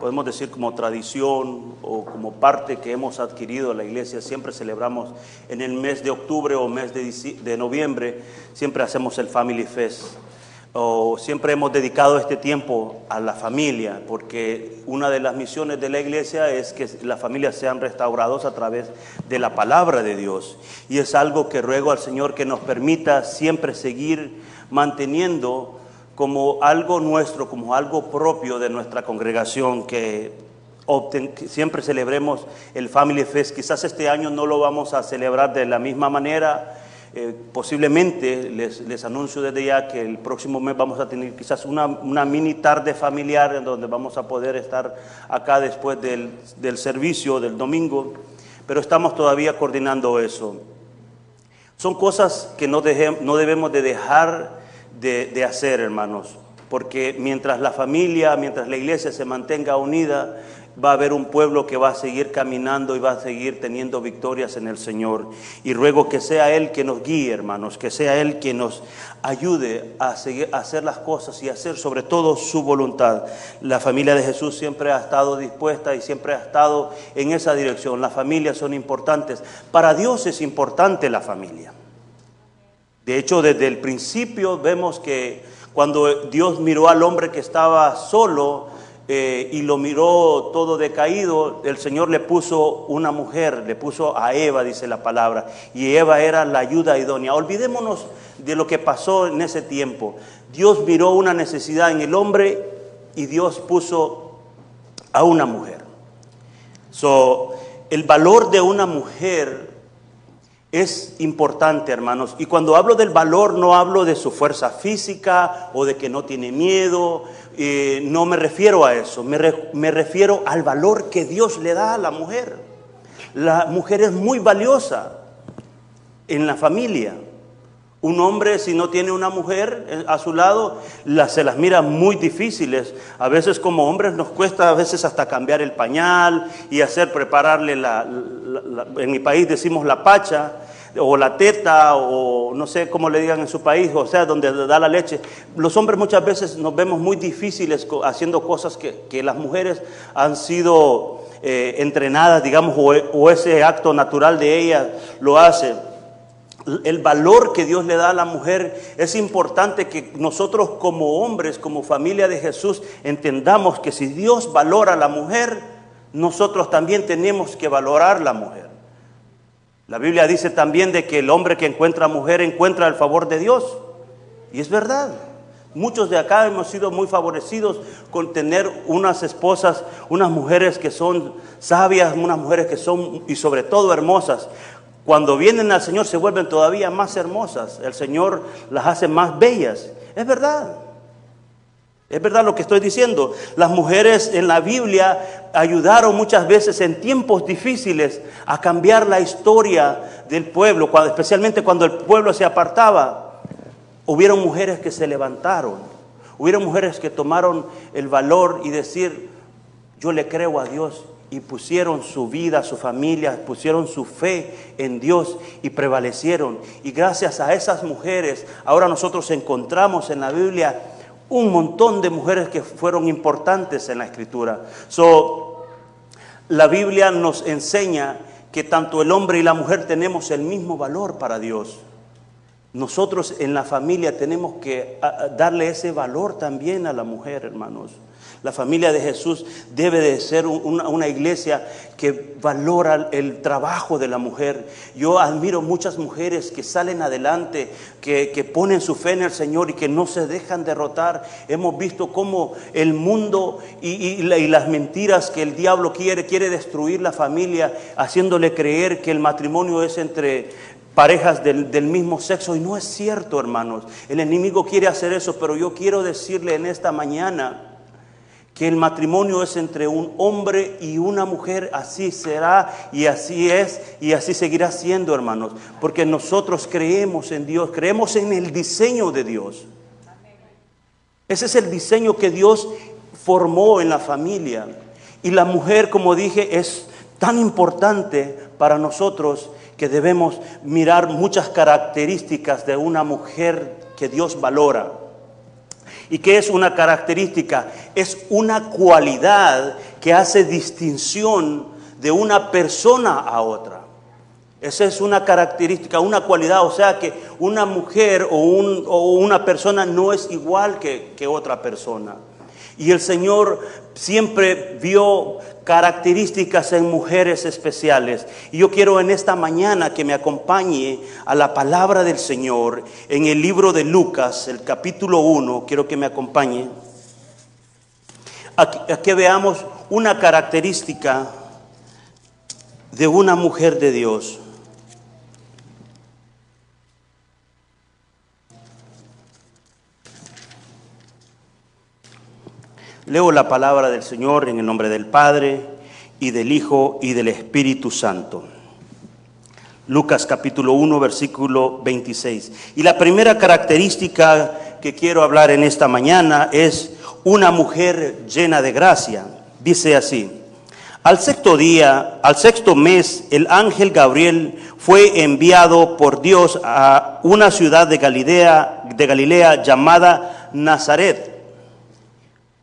podemos decir como tradición o como parte que hemos adquirido la iglesia, siempre celebramos en el mes de octubre o mes de, de noviembre, siempre hacemos el Family Fest. O siempre hemos dedicado este tiempo a la familia, porque una de las misiones de la iglesia es que las familias sean restauradas a través de la palabra de Dios. Y es algo que ruego al Señor que nos permita siempre seguir manteniendo como algo nuestro, como algo propio de nuestra congregación, que, siempre celebremos el Family Fest. Quizás este año no lo vamos a celebrar de la misma manera. Eh, posiblemente les, anuncio desde ya que el próximo mes vamos a tener quizás una, mini tarde familiar en donde vamos a poder estar acá después del, servicio del domingo, pero estamos todavía coordinando eso. Son cosas que no, no debemos de dejar de, hacer, hermanos, porque mientras la familia, mientras la iglesia se mantenga unida, va a haber un pueblo que va a seguir caminando y va a seguir teniendo victorias en el Señor. Y ruego que sea Él que nos guíe, hermanos, que sea Él que nos ayude a, seguir, hacer las cosas y hacer sobre todo su voluntad. La familia de Jesús siempre ha estado dispuesta y siempre ha estado en esa dirección. Las familias son importantes. Para Dios es importante la familia. De hecho, desde el principio vemos que cuando Dios miró al hombre que estaba solo eh, y lo miró todo decaído, el Señor le puso una mujer, le puso a Eva, dice la palabra, y Eva era la ayuda idónea. Olvidémonos de lo que pasó en ese tiempo. Dios miró una necesidad en el hombre y Dios puso a una mujer. So, el valor de una mujer es importante, hermanos. Y cuando hablo del valor, no hablo de su fuerza física o de que no tiene miedo. Eh, no me refiero a eso. Me, me refiero al valor que Dios le da a la mujer. La mujer es muy valiosa en la familia. Un hombre, si no tiene una mujer eh, a su lado, se las mira muy difíciles. A veces como hombres nos cuesta a veces hasta cambiar el pañal y hacer, prepararle la, en mi país decimos la pacha o la teta o no sé cómo le digan en su país, o sea, donde da la leche. Los hombres muchas veces nos vemos muy difíciles haciendo cosas que, las mujeres han sido eh, entrenadas, digamos, o, o ese acto natural de ellas lo hacen el valor que Dios le da a la mujer, es importante que nosotros como hombres, como familia de Jesús, entendamos que si Dios valora a la mujer, nosotros también tenemos que valorar a la mujer. La Biblia dice también de que el hombre que encuentra mujer encuentra el favor de Dios. Y es verdad. Muchos de acá hemos sido muy favorecidos con tener unas esposas, unas mujeres que son sabias, unas mujeres que son y sobre todo hermosas. Cuando vienen al Señor se vuelven todavía más hermosas. El Señor las hace más bellas. Es verdad. Es verdad lo que estoy diciendo. Las mujeres en la Biblia ayudaron muchas veces en tiempos difíciles a cambiar la historia del pueblo, especialmente cuando el pueblo se apartaba. Hubieron mujeres que se levantaron, hubieron mujeres que tomaron el valor y decir, yo le creo a Dios y pusieron su vida, su familia, pusieron su fe en Dios y prevalecieron. Y gracias a esas mujeres, ahora nosotros encontramos en la Biblia un montón de mujeres que fueron importantes en la escritura. So, la Biblia nos enseña que tanto el hombre y la mujer tenemos el mismo valor para Dios. Nosotros en la familia tenemos que darle ese valor también a la mujer, hermanos. La familia de Jesús debe de ser una, iglesia que valora el trabajo de la mujer. Yo admiro muchas mujeres que salen adelante, que, ponen su fe en el Señor y que no se dejan derrotar. Hemos visto cómo el mundo y, las mentiras que el diablo quiere, quiere destruir la familia, haciéndole creer que el matrimonio es entre parejas del, mismo sexo. Y no es cierto, hermanos. El enemigo quiere hacer eso, pero yo quiero decirle en esta mañana que el matrimonio es entre un hombre y una mujer, así será y así es y así seguirá siendo, hermanos, porque nosotros creemos en Dios, creemos en el diseño de Dios. Ese es el diseño que Dios formó en la familia. Y la mujer, como dije, es tan importante para nosotros que debemos mirar muchas características de una mujer que Dios valora. ¿Y qué es una característica? Es una cualidad que hace distinción de una persona a otra. Esa es una característica, una cualidad, o sea que una mujer o, una persona no es igual que, otra persona. Y el Señor siempre vio características en mujeres especiales. Y yo quiero en esta mañana que me acompañe a la palabra del Señor en el libro de Lucas, el capítulo 1, quiero que me acompañe. Aquí, que veamos una característica de una mujer de Dios. Leo la palabra del Señor en el nombre del Padre y del Hijo y del Espíritu Santo. Lucas capítulo 1, versículo 26. Y la primera característica que quiero hablar en esta mañana es una mujer llena de gracia. Dice así, al sexto día, al sexto mes, el ángel Gabriel fue enviado por Dios a una ciudad de Galilea, de Galilea llamada Nazaret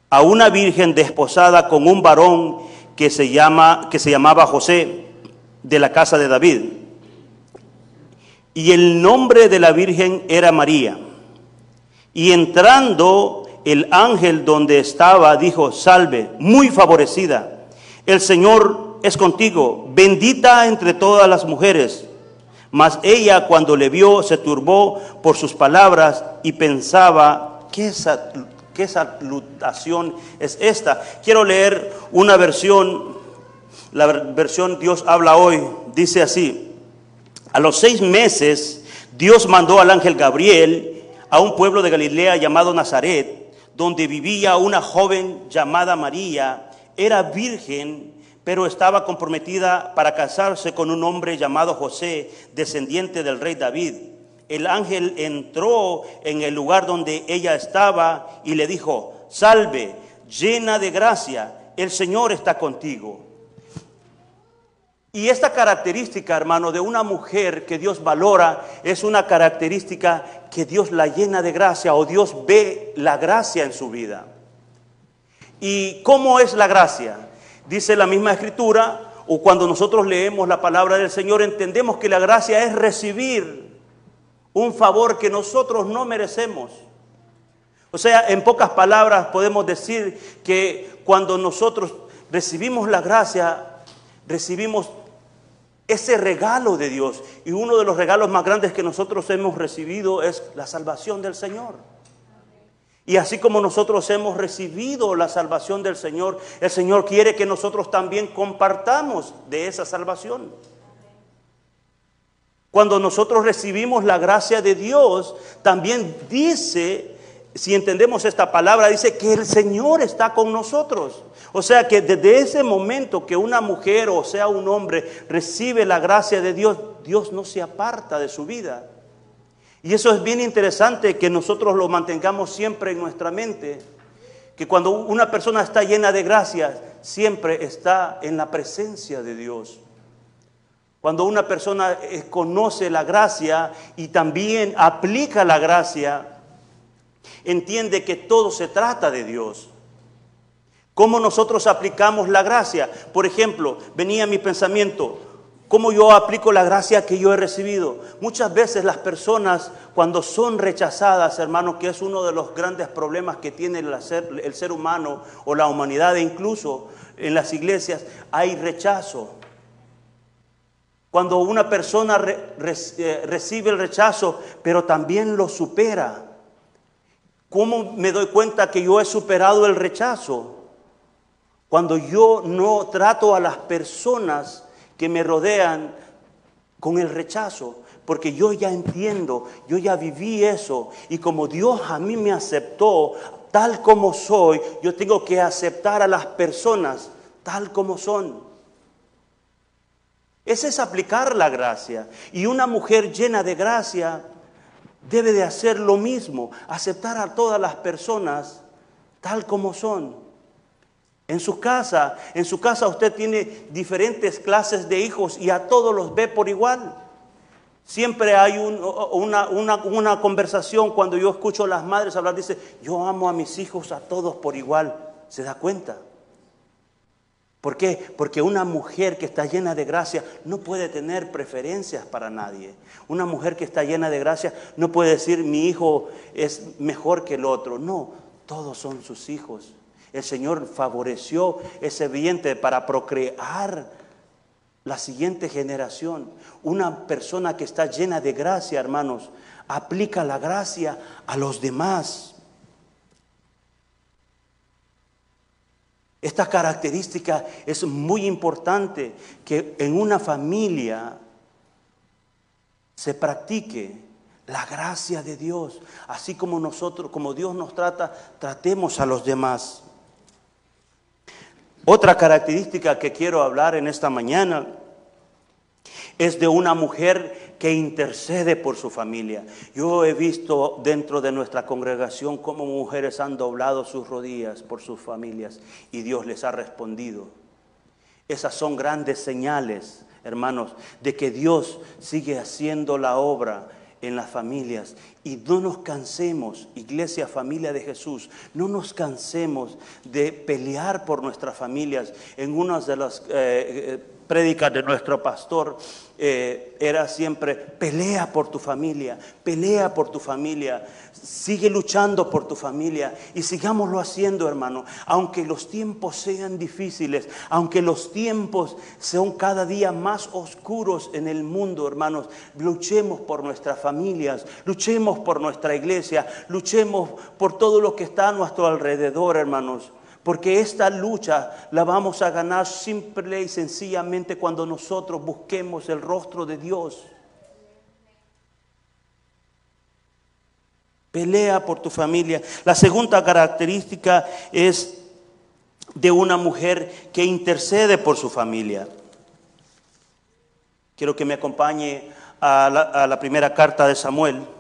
a una virgen desposada con un varón que se, llama, que se llamaba José de la casa de David. Y el nombre de la virgen era María. Y entrando el ángel donde estaba, dijo, salve, muy favorecida, el Señor es contigo, bendita entre todas las mujeres. Mas ella cuando le vio se turbó por sus palabras y pensaba, ¿qué ¿Qué salutación es esta? Quiero leer una versión, la versión Dios habla hoy, dice así, a los seis meses Dios mandó al ángel Gabriel a un pueblo de Galilea llamado Nazaret, donde vivía una joven llamada María, era virgen, pero estaba comprometida para casarse con un hombre llamado José, descendiente del rey David el ángel entró en el lugar donde ella estaba y le dijo, salve, llena de gracia, el Señor está contigo. Y esta característica, hermano, de una mujer que Dios valora, es una característica que Dios la llena de gracia o Dios ve la gracia en su vida. ¿Y cómo es la gracia? Dice la misma escritura, o cuando nosotros leemos la palabra del Señor, entendemos que la gracia es recibir un favor que nosotros no merecemos. O sea, en pocas palabras podemos decir que cuando nosotros recibimos la gracia, recibimos ese regalo de Dios. Y uno de los regalos más grandes que nosotros hemos recibido es la salvación del Señor. Y así como nosotros hemos recibido la salvación del Señor, el Señor quiere que nosotros también compartamos de esa salvación. Cuando nosotros recibimos la gracia de Dios, también dice, si entendemos esta palabra, dice que el Señor está con nosotros. O sea que desde ese momento que una mujer o sea un hombre recibe la gracia de Dios, Dios no se aparta de su vida. Y eso es bien interesante que nosotros lo mantengamos siempre en nuestra mente, que cuando una persona está llena de gracia, siempre está en la presencia de Dios. Cuando una persona eh, conoce la gracia y también aplica la gracia, entiende que todo se trata de Dios. ¿Cómo nosotros aplicamos la gracia? Por ejemplo, venía mi pensamiento, ¿cómo yo aplico la gracia que yo he recibido? Muchas veces las personas cuando son rechazadas, hermanos, que es uno de los grandes problemas que tiene el ser, el ser humano o la humanidad, e incluso en las iglesias, hay rechazo. Cuando una persona eh, recibe el rechazo, pero también lo supera. ¿Cómo me doy cuenta que yo he superado el rechazo? Cuando yo no trato a las personas que me rodean con el rechazo, porque yo ya entiendo, yo ya viví eso, y como Dios a mí me aceptó, tal como soy, yo tengo que aceptar a las personas tal como son. Ese es aplicar la gracia. Y una mujer llena de gracia debe de hacer lo mismo, aceptar a todas las personas tal como son. En su casa, en su casa usted tiene diferentes clases de hijos y a todos los ve por igual. Siempre hay una, una, conversación cuando yo escucho a las madres hablar, dice, yo amo a mis hijos a todos por igual. ¿Se da cuenta? ¿Por qué? Porque una mujer que está llena de gracia no puede tener preferencias para nadie. Una mujer que está llena de gracia no puede decir mi hijo es mejor que el otro. No, todos son sus hijos. El Señor favoreció ese vientre para procrear la siguiente generación. Una persona que está llena de gracia, hermanos, aplica la gracia a los demás. Esta característica es muy importante que en una familia se practique la gracia de Dios, así como nosotros, como Dios nos trata, tratemos a los demás. Otra característica que quiero hablar en esta mañana es de una mujer que intercede por su familia. Yo he visto dentro de nuestra congregación cómo mujeres han doblado sus rodillas por sus familias y Dios les ha respondido. Esas son grandes señales, hermanos, de que Dios sigue haciendo la obra en las familias. Y no nos cansemos, iglesia, familia de Jesús, no nos cansemos de pelear por nuestras familias. En una de las eh, eh, prédicas de nuestro pastor, eh, era siempre, pelea por tu familia, pelea por tu familia, sigue luchando por tu familia y sigámoslo haciendo, hermano, aunque los tiempos sean difíciles, aunque los tiempos sean cada día más oscuros en el mundo, hermanos, luchemos por nuestras familias, luchemos por nuestra iglesia, luchemos por todo lo que está a nuestro alrededor, hermanos. Porque esta lucha la vamos a ganar simple y sencillamente cuando nosotros busquemos el rostro de Dios. Pelea por tu familia. La segunda característica es de una mujer que intercede por su familia. Quiero que me acompañe a la, a la primera carta de Samuel.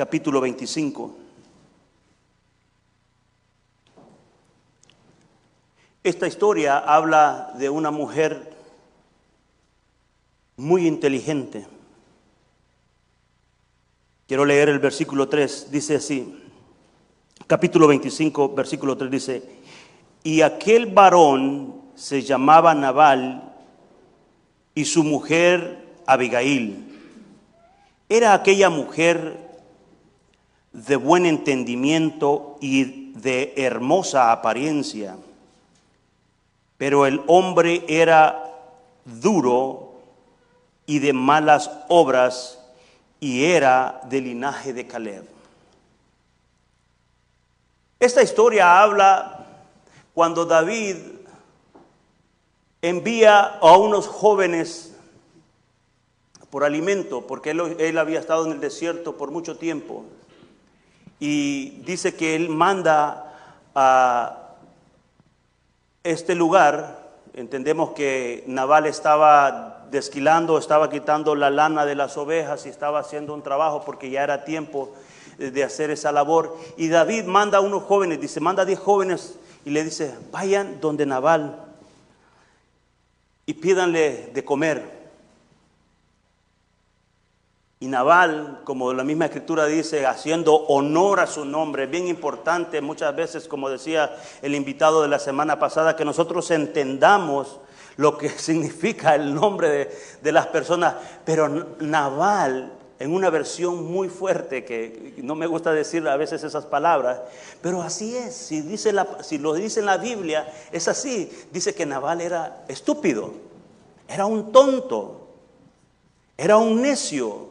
Capítulo 25. Esta historia habla de una mujer muy inteligente. Quiero leer el versículo 3, dice así, capítulo 25, versículo 3 dice, y aquel varón se llamaba Nabal y su mujer Abigail. Era aquella mujer de buen entendimiento y de hermosa apariencia. Pero el hombre era duro y de malas obras y era del linaje de Caleb. Esta historia habla cuando David envía a unos jóvenes por alimento, porque él, él había estado en el desierto por mucho tiempo y dice que él manda a este lugar, entendemos que Naval estaba desquilando, estaba quitando la lana de las ovejas y estaba haciendo un trabajo porque ya era tiempo de hacer esa labor. Y David manda a unos jóvenes, dice, manda a diez jóvenes y le dice, vayan donde Naval y pídanle de comer. Y Naval, como la misma escritura dice, haciendo honor a su nombre, bien importante muchas veces, como decía el invitado de la semana pasada, que nosotros entendamos lo que significa el nombre de, de las personas. Pero Naval, en una versión muy fuerte, que no me gusta decir a veces esas palabras, pero así es, si, dice la, si lo dice en la Biblia, es así. Dice que Naval era estúpido, era un tonto, era un necio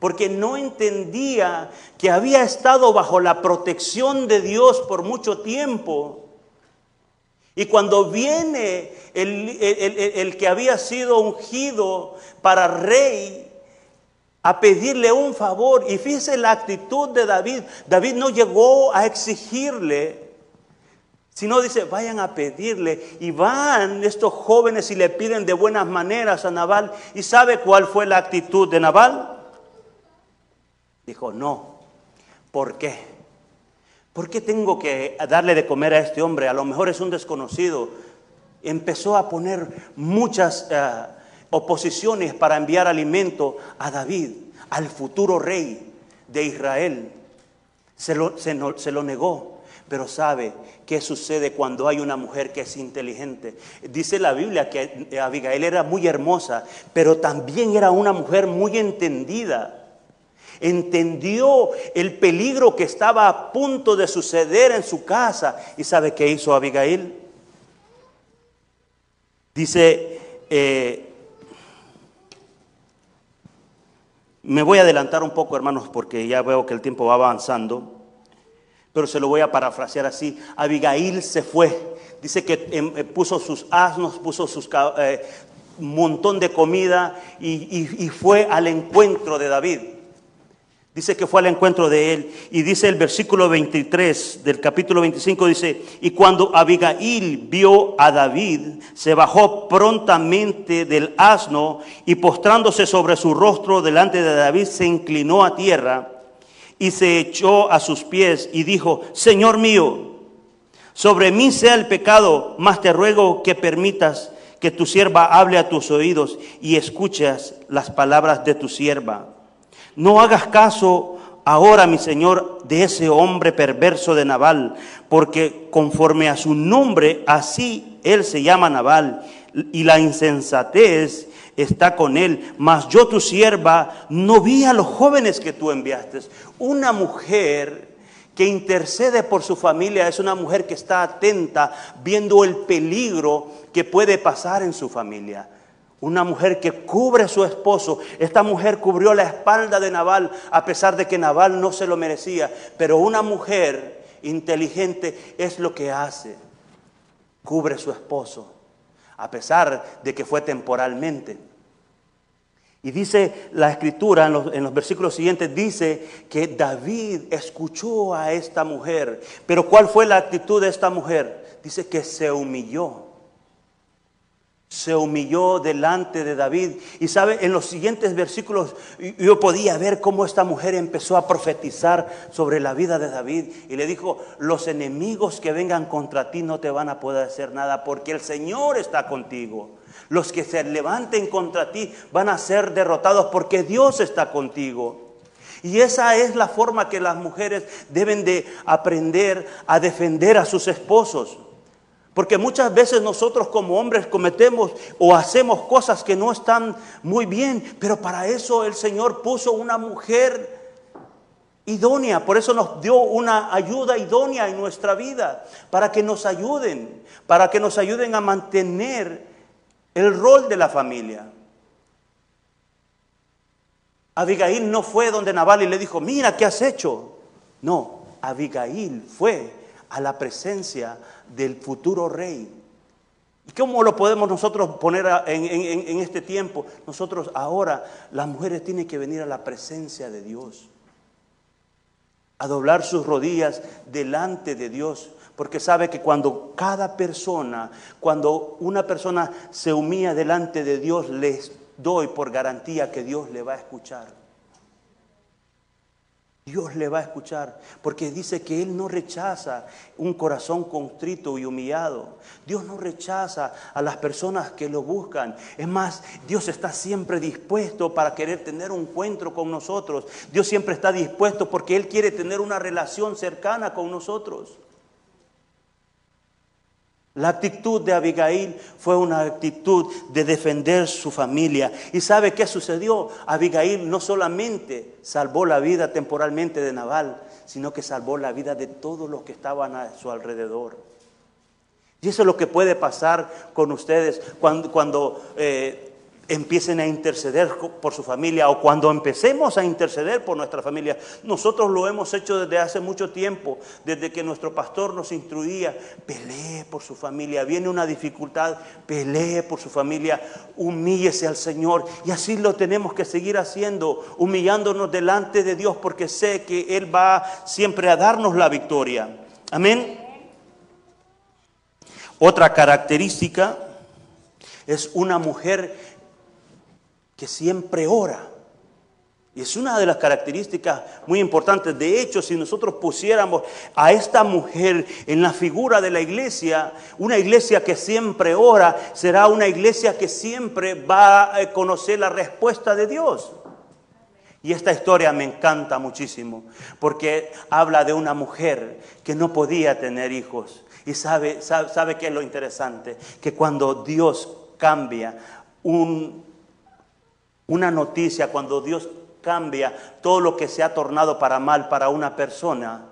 porque no entendía que había estado bajo la protección de Dios por mucho tiempo. Y cuando viene el, que había sido ungido para rey, a pedirle un favor. Y fíjese la actitud de David. David no llegó a exigirle, sino dice, vayan a pedirle. Y van estos jóvenes y le piden de buenas maneras a Nabal. ¿Y sabe cuál fue la actitud de Nabal? Dijo, no. ¿Por qué? ¿Por qué tengo que darle de comer a este hombre? A lo mejor es un desconocido. Empezó a poner muchas... Eh, oposiciones para enviar alimento a David, al futuro rey de Israel. Se lo, se, lo negó. Pero sabe qué sucede cuando hay una mujer que es inteligente. Dice la Biblia que Abigail era muy hermosa, pero también era una mujer muy entendida. Entendió el peligro que estaba a punto de suceder en su casa. ¿Y sabe qué hizo Abigail? Dice, eh, Me voy a adelantar un poco, hermanos, porque ya veo que el tiempo va avanzando, pero se lo voy a parafrasear así. Abigail se fue. Dice que em, eh, puso sus asnos, puso sus eh, montón de comida y fue al encuentro de David. Dice que fue al encuentro de él. Y dice el versículo 23 del capítulo 25, dice, y cuando Abigail vio a David, se bajó prontamente del asno y postrándose sobre su rostro delante de David, se inclinó a tierra y se echó a sus pies y dijo, Señor mío, sobre mí sea el pecado, mas te ruego que permitas que tu sierva hable a tus oídos y escuches las palabras de tu sierva. No hagas caso ahora, mi Señor, de ese hombre perverso de Nabal, porque conforme a su nombre, así él se llama Nabal, y la insensatez está con él. Mas yo, tu sierva, no vi a los jóvenes que tú enviaste. Una mujer que intercede por su familia es una mujer que está atenta, viendo el peligro que puede pasar en su familia. Una mujer que cubre a su esposo. Esta mujer cubrió la espalda de Naval a pesar de que Naval no se lo merecía. Pero una mujer inteligente es lo que hace. Cubre a su esposo a pesar de que fue temporalmente. Y dice la escritura en los, en los, versículos siguientes, dice que David escuchó a esta mujer. Pero ¿cuál fue la actitud de esta mujer? Dice que se humilló se humilló delante de David. Y sabe, en los siguientes versículos yo podía ver cómo esta mujer empezó a profetizar sobre la vida de David. Y le dijo, los enemigos que vengan contra ti no te van a poder hacer nada porque el Señor está contigo. Los que se levanten contra ti van a ser derrotados porque Dios está contigo. Y esa es la forma que las mujeres deben de aprender a defender a sus esposos. Porque muchas veces nosotros como hombres cometemos o hacemos cosas que no están muy bien, pero para eso el Señor puso una mujer idónea, por eso nos dio una ayuda idónea en nuestra vida, para que nos ayuden, para que nos ayuden a mantener el rol de la familia. Abigail no fue donde Nabal y le dijo, mira, ¿qué has hecho? No, Abigail fue a la presencia del futuro rey. ¿Y cómo lo podemos nosotros poner en, este tiempo? Nosotros ahora, las mujeres tienen que venir a la presencia de Dios, a doblar sus rodillas delante de Dios, porque sabe que cuando cada persona, cuando una persona se humilla delante de Dios, les doy por garantía que Dios le va a escuchar. Dios le va a escuchar, porque dice que Él no rechaza un corazón contrito y humillado. Dios no rechaza a las personas que lo buscan. Es más, Dios está siempre dispuesto para querer tener un encuentro con nosotros. Dios siempre está dispuesto porque Él quiere tener una relación cercana con nosotros. La actitud de Abigail fue una actitud de defender su familia. ¿Y sabe qué sucedió? Abigail no solamente salvó la vida temporalmente de Nabal, sino que salvó la vida de todos los que estaban a su alrededor. Y eso es lo que puede pasar con ustedes cuando, cuando eh, empiecen a interceder por su familia o cuando empecemos a interceder por nuestra familia. Nosotros lo hemos hecho desde hace mucho tiempo, desde que nuestro pastor nos instruía, pelee por su familia, viene una dificultad, pelee por su familia, humíllese al Señor y así lo tenemos que seguir haciendo, humillándonos delante de Dios porque sé que Él va siempre a darnos la victoria. Amén. Otra característica es una mujer que siempre ora. Y es una de las características muy importantes. De hecho, si nosotros pusiéramos a esta mujer en la figura de la iglesia, una iglesia que siempre ora, será una iglesia que siempre va a conocer la respuesta de Dios. Y esta historia me encanta muchísimo, porque habla de una mujer que no podía tener hijos. Y sabe, sabe, es lo interesante, que cuando Dios cambia un, una noticia, cuando Dios cambia todo lo que se ha tornado para mal para una persona,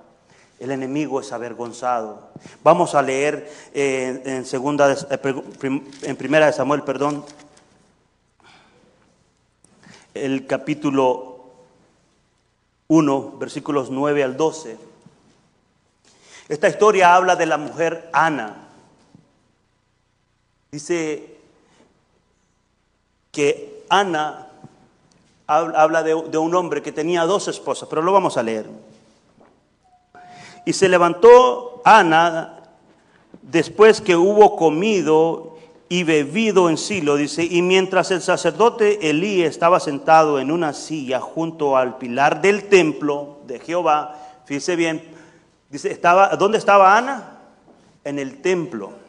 el enemigo es avergonzado. Vamos a leer eh, en segunda, eh, en primera de Samuel, perdón, el capítulo 1, versículos 9 al 12. Esta historia habla de la mujer Ana. Dice que Ana habla de, un hombre que tenía dos esposas, pero lo vamos a leer. Y se levantó Ana después que hubo comido y bebido en Silo, dice, y mientras el sacerdote Elí estaba sentado en una silla junto al pilar del templo de Jehová, fíjese bien, dice, estaba, ¿dónde estaba Ana? En el templo.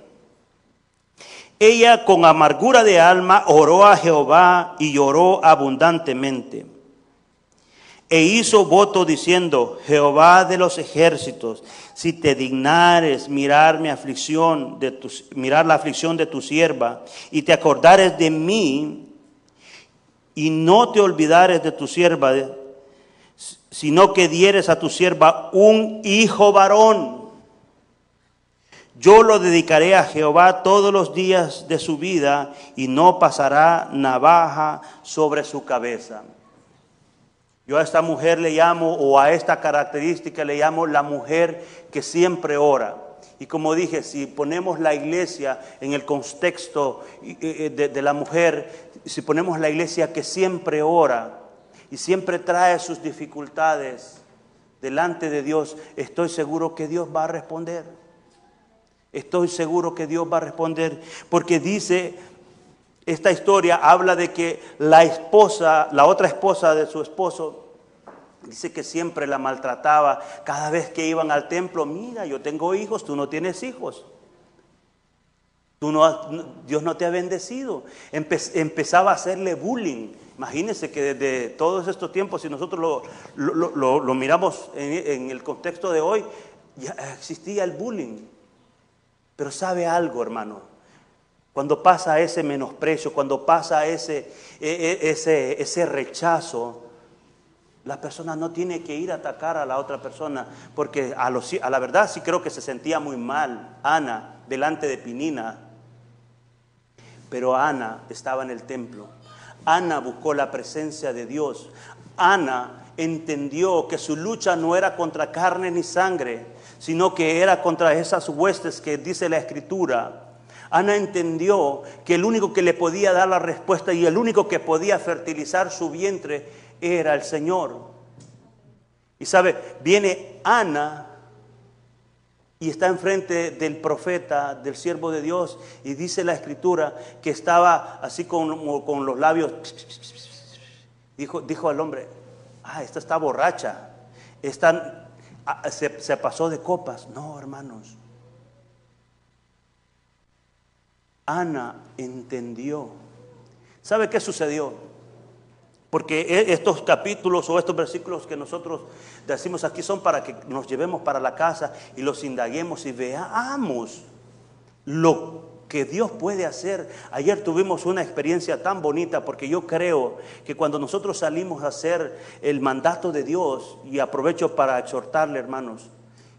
Ella con amargura de alma oró a Jehová y lloró abundantemente. E hizo voto diciendo, Jehová de los ejércitos, si te dignares mirar mi aflicción, de mirar la aflicción de tu sierva, y te acordares de mí, y no te olvidares de tu sierva, sino que dieres a tu sierva un hijo varón yo lo dedicaré a Jehová todos los días de su vida y no pasará navaja sobre su cabeza. Yo a esta mujer le llamo, o a esta característica le llamo la mujer que siempre ora. Y como dije, si ponemos la iglesia en el contexto de, la mujer, si ponemos la iglesia que siempre ora y siempre trae sus dificultades delante de Dios, estoy seguro que Dios va a responder. Estoy seguro que Dios va a responder porque dice, esta historia habla de que la esposa, la otra esposa de su esposo, dice que siempre la maltrataba cada vez que iban al templo. Mira, yo tengo hijos, tú no tienes hijos. Tú no, Dios no te ha bendecido. empezaba a hacerle bullying. Imagínense que desde todos estos tiempos, si nosotros lo, miramos en, en el contexto de hoy, ya existía el bullying. Pero sabe algo, hermano. Cuando pasa ese menosprecio, cuando pasa ese, e, e, ese, ese rechazo, la persona no tiene que ir a atacar a la otra persona, porque a, a la verdad sí creo que se sentía muy mal Ana delante de Pinina. Pero Ana estaba en el templo. Ana buscó la presencia de Dios. Ana entendió que su lucha no era contra carne ni sangre, sino que era contra esas huestes que dice la escritura. Ana entendió que el único que le podía dar la respuesta y el único que podía fertilizar su vientre era el Señor. Y sabe, viene Ana y está enfrente del profeta, del siervo de Dios, y dice la escritura que estaba así con, con los labios. Dijo, dijo al hombre, ah, esta está borracha, esta Ah, se, pasó de copas. No, hermanos. Ana entendió. ¿Sabe qué sucedió? Porque e, estos capítulos o estos versículos que nosotros decimos aquí son para que nos llevemos para la casa y los indaguemos y veamos lo que Dios puede hacer. Ayer tuvimos una experiencia tan bonita porque yo creo que cuando nosotros salimos a hacer el mandato de Dios, y aprovecho para exhortarle hermanos,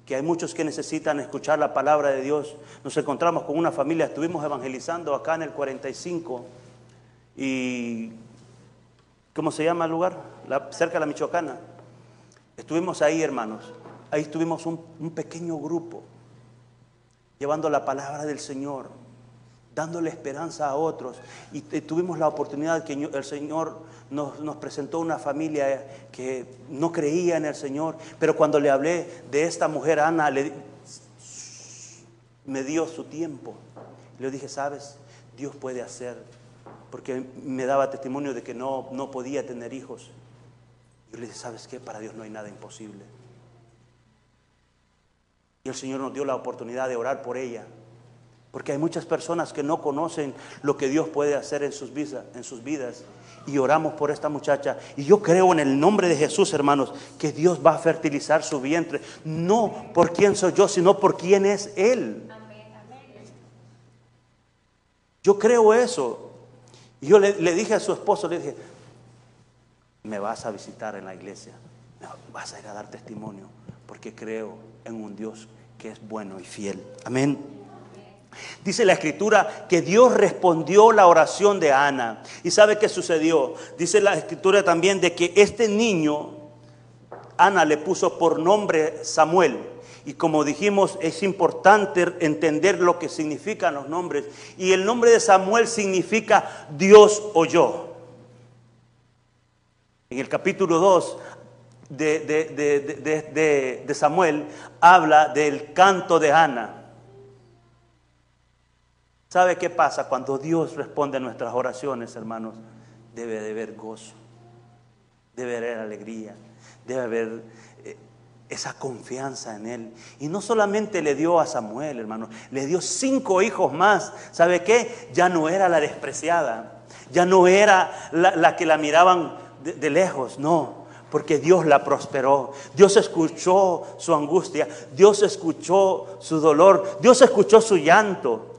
que hay muchos que necesitan escuchar la palabra de Dios, nos encontramos con una familia, estuvimos evangelizando acá en el 45 y ¿cómo se llama el lugar? cerca de la Michoacana. Estuvimos ahí, hermanos. Ahí estuvimos un, un pequeño grupo, llevando la palabra del Señor, dándole esperanza a otros. Y tuvimos la oportunidad que el Señor nos, nos, presentó una familia que no creía en el Señor, pero cuando le hablé de esta mujer, Ana, le, me dio su tiempo. Le dije, sabes, Dios puede hacer, porque me daba testimonio de que no, no podía tener hijos. Yo le dije, ¿sabes qué? Para Dios no hay nada imposible. Y el Señor nos dio la oportunidad de orar por ella. Porque hay muchas personas que no conocen lo que Dios puede hacer en sus, vidas, en sus vidas. Y oramos por esta muchacha. Y yo creo en el nombre de Jesús, hermanos, que Dios va a fertilizar su vientre. No por quién soy yo, sino por quién es Él. Yo creo eso. Y yo le, le dije a su esposo, le dije, me vas a visitar en la iglesia, vas a ir a dar testimonio, porque creo en un Dios que es bueno y fiel. Amén. Dice la escritura que Dios respondió la oración de Ana. ¿Y sabe qué sucedió? Dice la escritura también de que este niño, Ana le puso por nombre Samuel. Y como dijimos, es importante entender lo que significan los nombres. Y el nombre de Samuel significa Dios oyó. En el capítulo 2 de, de, Samuel habla del canto de Ana. ¿Sabe qué pasa? Cuando Dios responde a nuestras oraciones, hermanos, debe de haber gozo, debe haber alegría, debe haber eh, esa confianza en Él. Y no solamente le dio a Samuel, hermano, le dio cinco hijos más. ¿Sabe qué? Ya no era la despreciada, ya no era la que la miraban de, lejos, no, porque Dios la prosperó. Dios escuchó su angustia, Dios escuchó su dolor, Dios escuchó su llanto.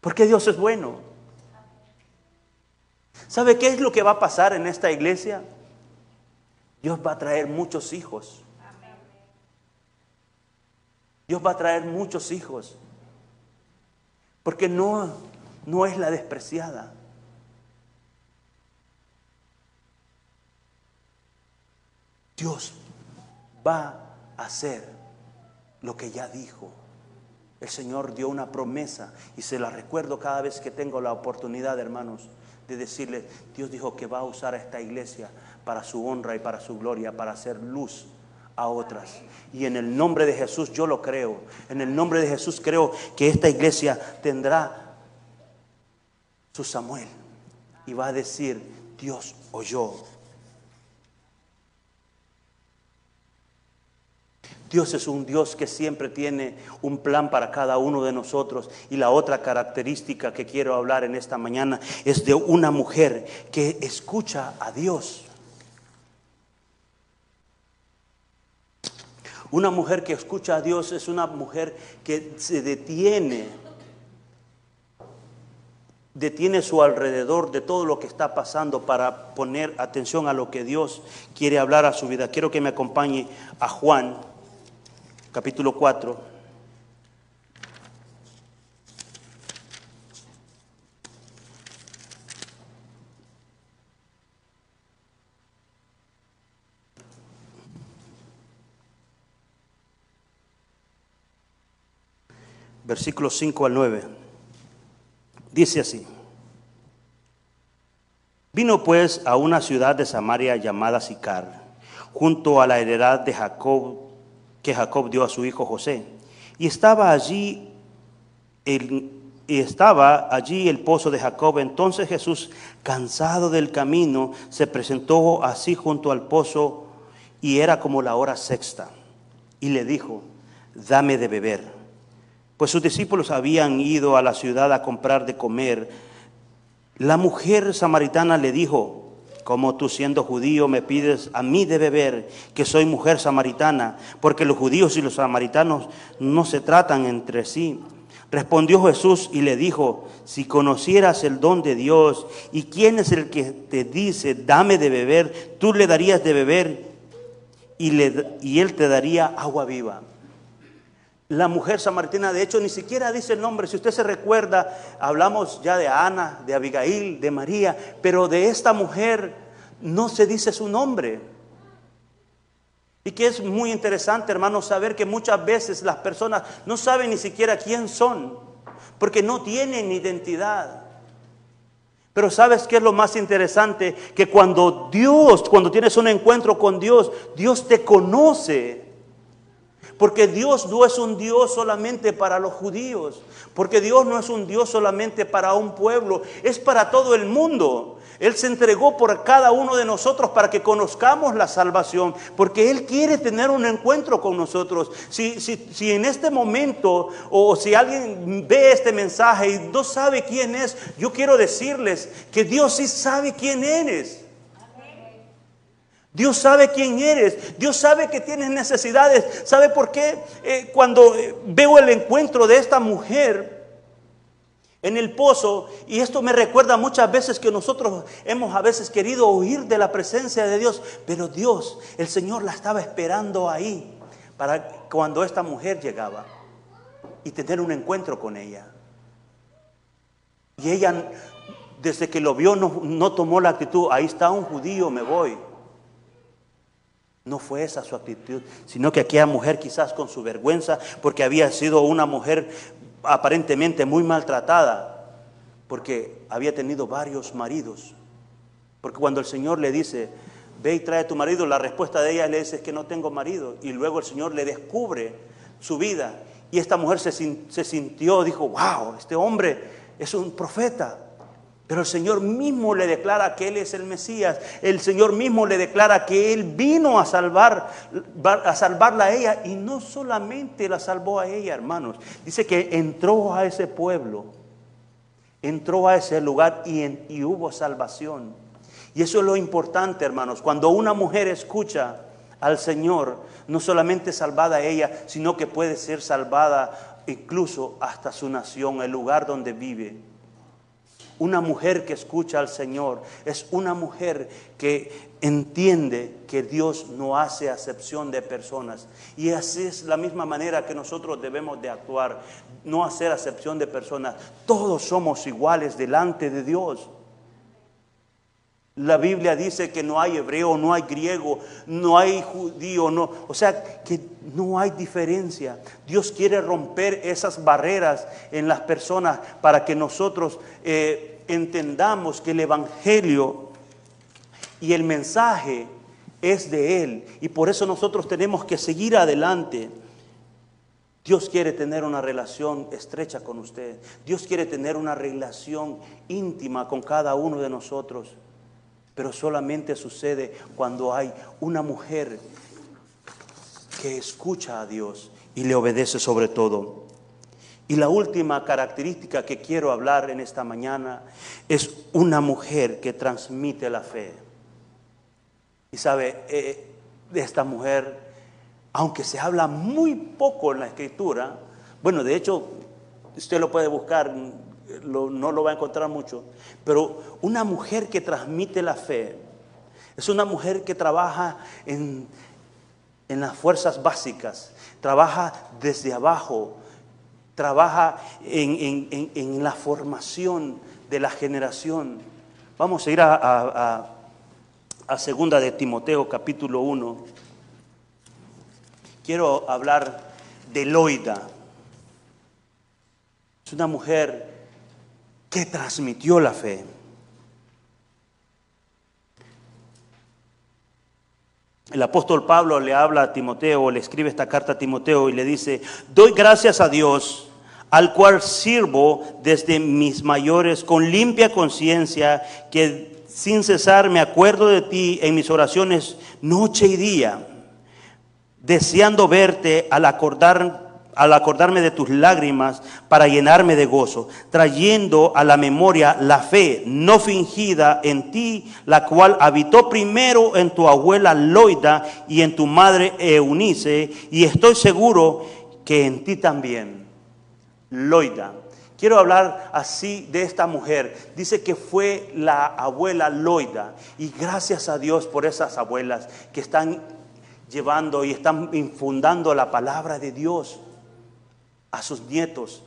Porque Dios es bueno. ¿Sabe qué es lo que va a pasar en esta iglesia? Dios va a traer muchos hijos. Dios va a traer muchos hijos. Porque no, no es la despreciada. Dios va a hacer lo que ya dijo. El Señor dio una promesa y se la recuerdo cada vez que tengo la oportunidad, hermanos, de decirle, Dios dijo que va a usar a esta iglesia para su honra y para su gloria, para hacer luz a otras. Y en el nombre de Jesús yo lo creo. En el nombre de Jesús creo que esta iglesia tendrá su Samuel y va a decir, Dios oyó Dios es un Dios que siempre tiene un plan para cada uno de nosotros. Y la otra característica que quiero hablar en esta mañana es de una mujer que escucha a Dios. Una mujer que escucha a Dios es una mujer que se detiene, detiene su alrededor de todo lo que está pasando para poner atención a lo que Dios quiere hablar a su vida. Quiero que me acompañe a Juan capítulo 4. Versículos 5 al 9. Dice así. Vino pues a una ciudad de Samaria llamada Sicar, junto a la heredad de Jacob que Jacob dio a su hijo José. Y estaba allí el, y estaba allí el pozo de Jacob. Entonces Jesús, cansado del camino, se presentó así junto al pozo y era como la hora sexta. Y le dijo, dame de beber. Pues sus discípulos habían ido a la ciudad a comprar de comer. La mujer samaritana le dijo, como tú siendo judío me pides a mí de beber, que soy mujer samaritana, porque los judíos y los samaritanos no se tratan entre sí. Respondió Jesús y le dijo, si conocieras el don de Dios y quién es el que te dice, dame de beber, tú le darías de beber y él te daría agua viva. La mujer samaritana, de hecho, ni siquiera dice el nombre. Si usted se recuerda, hablamos ya de Ana, de Abigail, de María, pero de esta mujer no se dice su nombre. Y que es muy interesante, hermanos, saber que muchas veces las personas no saben ni siquiera quién son, porque no tienen identidad. Pero sabes qué es lo más interesante? Que cuando Dios, cuando tienes un encuentro con Dios, Dios te conoce. Porque Dios no es un Dios solamente para los judíos. Porque Dios no es un Dios solamente para un pueblo. Es para todo el mundo. Él se entregó por cada uno de nosotros para que conozcamos la salvación. Porque Él quiere tener un encuentro con nosotros. Si, si en este momento o si alguien ve este mensaje y no sabe quién es, yo quiero decirles que Dios sí sabe quién eres. Dios sabe quién eres, Dios sabe que tienes necesidades. ¿Sabe por qué? Eh, cuando eh, veo el encuentro de esta mujer en el pozo, y esto me recuerda muchas veces que nosotros hemos a veces querido huir de la presencia de Dios, pero Dios, el Señor la estaba esperando ahí para cuando esta mujer llegaba y tener un encuentro con ella. Y ella, desde que lo vio, no, no tomó la actitud, ahí está un judío, me voy. No fue esa su actitud, sino que aquella mujer quizás con su vergüenza, porque había sido una mujer aparentemente muy maltratada, porque había tenido varios maridos. Porque cuando el Señor le dice, ve y trae a tu marido, la respuesta de ella le dice es que no tengo marido. Y luego el Señor le descubre su vida. Y esta mujer se, se sintió, dijo, wow, este hombre es un profeta. Pero el Señor mismo le declara que Él es el Mesías. El Señor mismo le declara que Él vino a salvar, a salvarla a ella. Y no solamente la salvó a ella, hermanos. Dice que entró a ese pueblo, entró a ese lugar y, y hubo salvación. Y eso es lo importante, hermanos. Cuando una mujer escucha al Señor, no solamente salvada a ella, sino que puede ser salvada incluso hasta su nación, el lugar donde vive. Una mujer que escucha al Señor es una mujer que entiende que Dios no hace acepción de personas. Y así es la misma manera que nosotros debemos de actuar, no hacer acepción de personas. Todos somos iguales delante de Dios. La Biblia dice que no hay hebreo, no hay griego, no hay judío, no, o sea, que no hay diferencia. Dios quiere romper esas barreras en las personas para que nosotros eh, entendamos que el Evangelio y el mensaje es de Él. Y por eso nosotros tenemos que seguir adelante. Dios quiere tener una relación estrecha con usted. Dios quiere tener una relación íntima con cada uno de nosotros. Pero solamente sucede cuando hay una mujer que escucha a Dios y le obedece sobre todo. Y la última característica que quiero hablar en esta mañana es una mujer que transmite la fe. Y sabe, eh, de esta mujer, aunque se habla muy poco en la escritura, bueno, de hecho, usted lo puede buscar, no lo va a encontrar mucho, pero una mujer que transmite la fe es una mujer que trabaja en, en las fuerzas básicas, trabaja desde abajo, trabaja en, la formación de la generación. Vamos a ir a, a segunda de Timoteo capítulo 1. Quiero hablar de Loida. Es una mujer que transmitió la fe. El apóstol Pablo le habla a Timoteo, le escribe esta carta a Timoteo y le dice, doy gracias a Dios, al cual sirvo desde mis mayores con limpia conciencia, que sin cesar me acuerdo de ti en mis oraciones noche y día, deseando verte al acordar al acordarme de tus lágrimas para llenarme de gozo, trayendo a la memoria la fe no fingida en ti, la cual habitó primero en tu abuela Loida y en tu madre Eunice, y estoy seguro que en ti también. Loida. Quiero hablar así de esta mujer. Dice que fue la abuela Loida. Y gracias a Dios por esas abuelas que están llevando y están infundando la palabra de Dios. A sus nietos.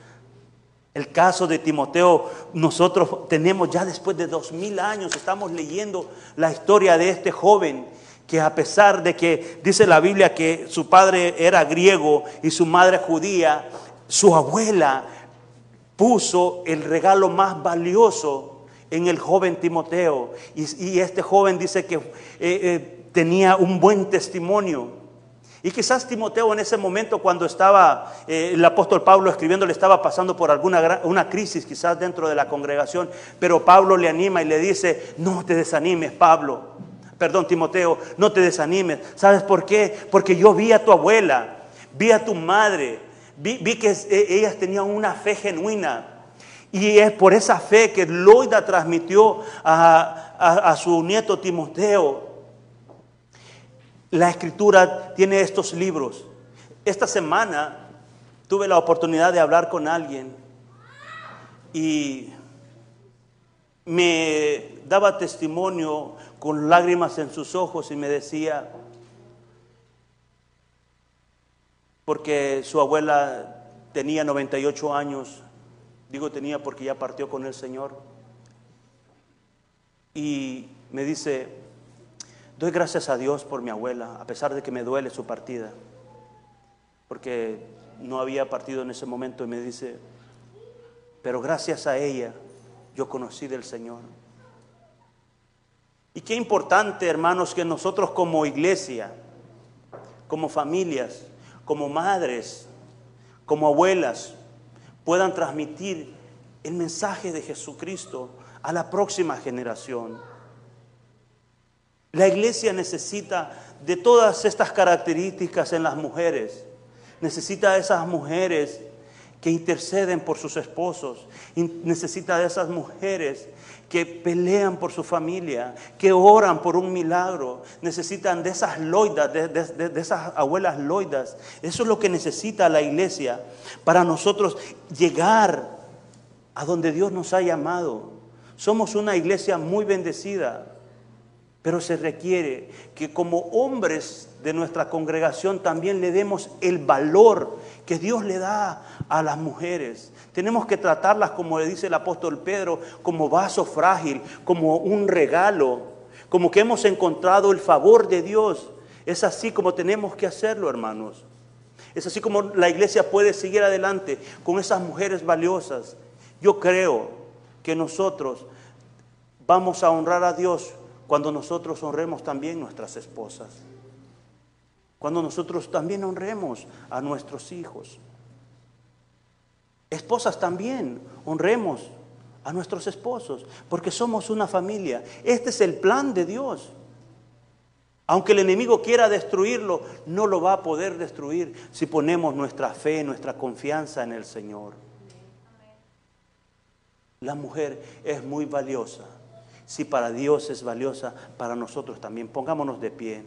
El caso de Timoteo, nosotros tenemos ya después de dos mil años, estamos leyendo la historia de este joven que a pesar de que dice la Biblia que su padre era griego y su madre judía, su abuela puso el regalo más valioso en el joven Timoteo. Y, este joven dice que eh, eh, tenía un buen testimonio. Y quizás Timoteo en ese momento cuando estaba eh, el apóstol Pablo escribiendo le estaba pasando por alguna una crisis quizás dentro de la congregación, pero Pablo le anima y le dice, no te desanimes Pablo, perdón Timoteo, no te desanimes. ¿Sabes por qué? Porque yo vi a tu abuela, vi a tu madre, vi, que e, ellas tenían una fe genuina. Y es por esa fe que Loida transmitió a su nieto Timoteo la escritura tiene estos libros. Esta semana tuve la oportunidad de hablar con alguien y me daba testimonio con lágrimas en sus ojos y me decía, porque su abuela tenía 98 años, digo tenía porque ya partió con el Señor, y me dice, Doy gracias a Dios por mi abuela, a pesar de que me duele su partida, porque no había partido en ese momento y me dice, pero gracias a ella yo conocí del Señor. Y qué importante, hermanos, que nosotros como iglesia, como familias, como madres, como abuelas, puedan transmitir el mensaje de Jesucristo a la próxima generación. La iglesia necesita de todas estas características en las mujeres. Necesita de esas mujeres que interceden por sus esposos. Necesita de esas mujeres que pelean por su familia, que oran por un milagro. Necesitan de esas loidas, de, esas abuelas loidas. Eso es lo que necesita la iglesia para nosotros llegar a donde Dios nos ha llamado. Somos una iglesia muy bendecida. Pero se requiere que como hombres de nuestra congregación también le demos el valor que Dios le da a las mujeres. Tenemos que tratarlas, como le dice el apóstol Pedro, como vaso frágil, como un regalo, como que hemos encontrado el favor de Dios. Es así como tenemos que hacerlo, hermanos. Es así como la iglesia puede seguir adelante con esas mujeres valiosas. Yo creo que nosotros vamos a honrar a Dios cuando nosotros honremos también nuestras esposas. Cuando nosotros también honremos a nuestros hijos. Esposas también, honremos a nuestros esposos, porque somos una familia. Este es el plan de Dios. Aunque el enemigo quiera destruirlo, no lo va a poder destruir si ponemos nuestra fe, nuestra confianza en el Señor. La mujer es muy valiosa si para Dios es valiosa, para nosotros también. Pongámonos de pie.